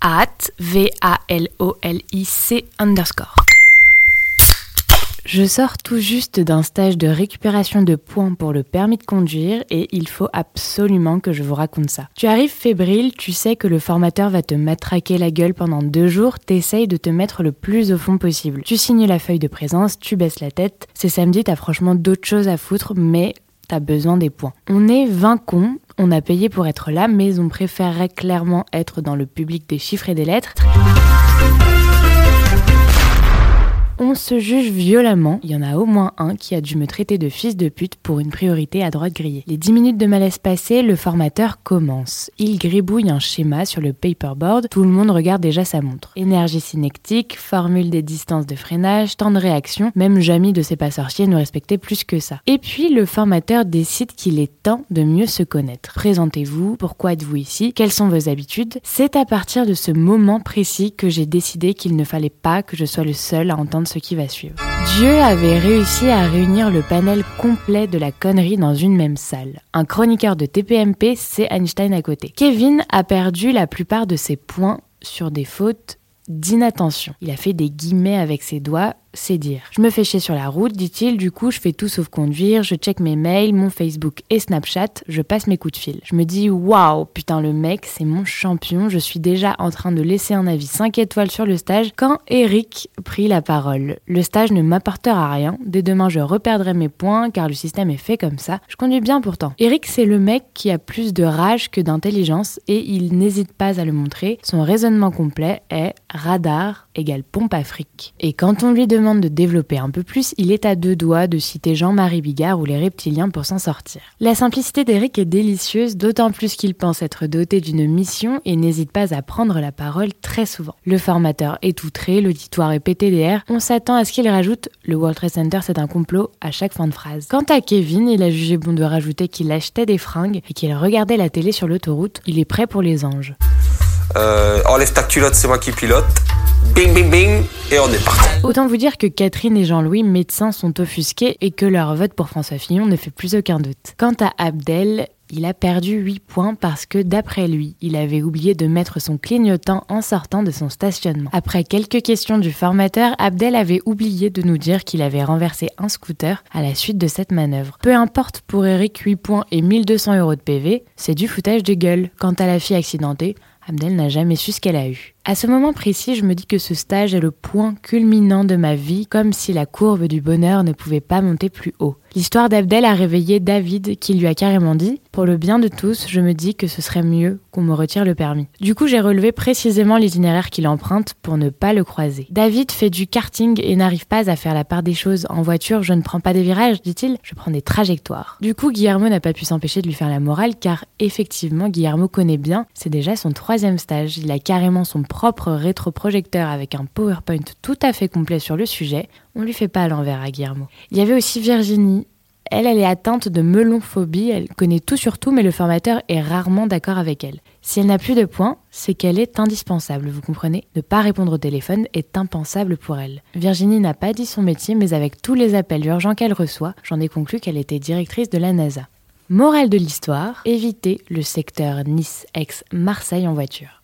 at V-A-L-O-L-I-C underscore. Je sors tout juste d'un stage de récupération de points pour le permis de conduire et il faut absolument que je vous raconte ça. Tu arrives fébrile, tu sais que le formateur va te matraquer la gueule pendant deux jours, t'essayes de te mettre le plus au fond possible. Tu signes la feuille de présence, tu baisses la tête. C'est samedi, t'as franchement d'autres choses à foutre, mais t'as besoin des points. On est 20 cons, on a payé pour être là, mais on préférerait clairement être dans le public des chiffres et des lettres. On se juge violemment. Il y en a au moins un qui a dû me traiter de fils de pute pour une priorité à droite grillée. Les 10 minutes de malaise passées, le formateur commence. Il gribouille un schéma sur le paperboard. Tout le monde regarde déjà sa montre. Énergie synectique, formule des distances de freinage, temps de réaction. Même Jamie de ses pas sorciers ne respectait plus que ça. Et puis le formateur décide qu'il est temps de mieux se connaître. Présentez-vous, pourquoi êtes-vous ici, quelles sont vos habitudes? C'est à partir de ce moment précis que j'ai décidé qu'il ne fallait pas que je sois le seul à entendre qui va suivre. Dieu avait réussi à réunir le panel complet de la connerie dans une même salle. Un chroniqueur de TPMP, c'est Einstein à côté. Kevin a perdu la plupart de ses points sur des fautes d'inattention. Il a fait des guillemets avec ses doigts c'est dire. Je me fais chier sur la route, dit-il, du coup je fais tout sauf conduire, je check mes mails, mon Facebook et Snapchat, je passe mes coups de fil. Je me dis waouh, putain le mec, c'est mon champion, je suis déjà en train de laisser un avis 5 étoiles sur le stage quand Eric prit la parole. Le stage ne m'apportera rien, dès demain je reperdrai mes points car le système est fait comme ça. Je conduis bien pourtant. Eric c'est le mec qui a plus de rage que d'intelligence et il n'hésite pas à le montrer. Son raisonnement complet est radar égale pompe à fric. Et quand on lui demande de développer un peu plus, il est à deux doigts de citer Jean-Marie Bigard ou les reptiliens pour s'en sortir. La simplicité d'Eric est délicieuse, d'autant plus qu'il pense être doté d'une mission et n'hésite pas à prendre la parole très souvent. Le formateur est outré, l'auditoire est PTDR, on s'attend à ce qu'il rajoute le World Trade Center c'est un complot à chaque fin de phrase. Quant à Kevin, il a jugé bon de rajouter qu'il achetait des fringues et qu'il regardait la télé sur l'autoroute, il est prêt pour les anges. Euh, enlève ta culotte, c'est moi qui pilote. Bing, bing, bing, et on est parti. Autant vous dire que Catherine et Jean-Louis, médecins, sont offusqués et que leur vote pour François Fillon ne fait plus aucun doute. Quant à Abdel, il a perdu 8 points parce que, d'après lui, il avait oublié de mettre son clignotant en sortant de son stationnement. Après quelques questions du formateur, Abdel avait oublié de nous dire qu'il avait renversé un scooter à la suite de cette manœuvre. Peu importe pour Eric, 8 points et 1200 euros de PV, c'est du foutage de gueule. Quant à la fille accidentée, Abdel n'a jamais su ce qu'elle a eu. À ce moment précis, je me dis que ce stage est le point culminant de ma vie, comme si la courbe du bonheur ne pouvait pas monter plus haut. L'histoire d'Abdel a réveillé David qui lui a carrément dit Pour le bien de tous, je me dis que ce serait mieux qu'on me retire le permis. Du coup, j'ai relevé précisément l'itinéraire qu'il emprunte pour ne pas le croiser. David fait du karting et n'arrive pas à faire la part des choses. En voiture, je ne prends pas des virages, dit-il, je prends des trajectoires. Du coup, Guillermo n'a pas pu s'empêcher de lui faire la morale car effectivement, Guillermo connaît bien, c'est déjà son troisième stage. Il a carrément son propre rétroprojecteur avec un PowerPoint tout à fait complet sur le sujet. On lui fait pas à l'envers à Guillermo. Il y avait aussi Virginie. Elle, elle est atteinte de melonphobie, elle connaît tout sur tout, mais le formateur est rarement d'accord avec elle. Si elle n'a plus de points, c'est qu'elle est indispensable, vous comprenez? Ne pas répondre au téléphone est impensable pour elle. Virginie n'a pas dit son métier, mais avec tous les appels urgents qu'elle reçoit, j'en ai conclu qu'elle était directrice de la NASA. Morale de l'histoire, évitez le secteur Nice-Aix-Marseille en voiture.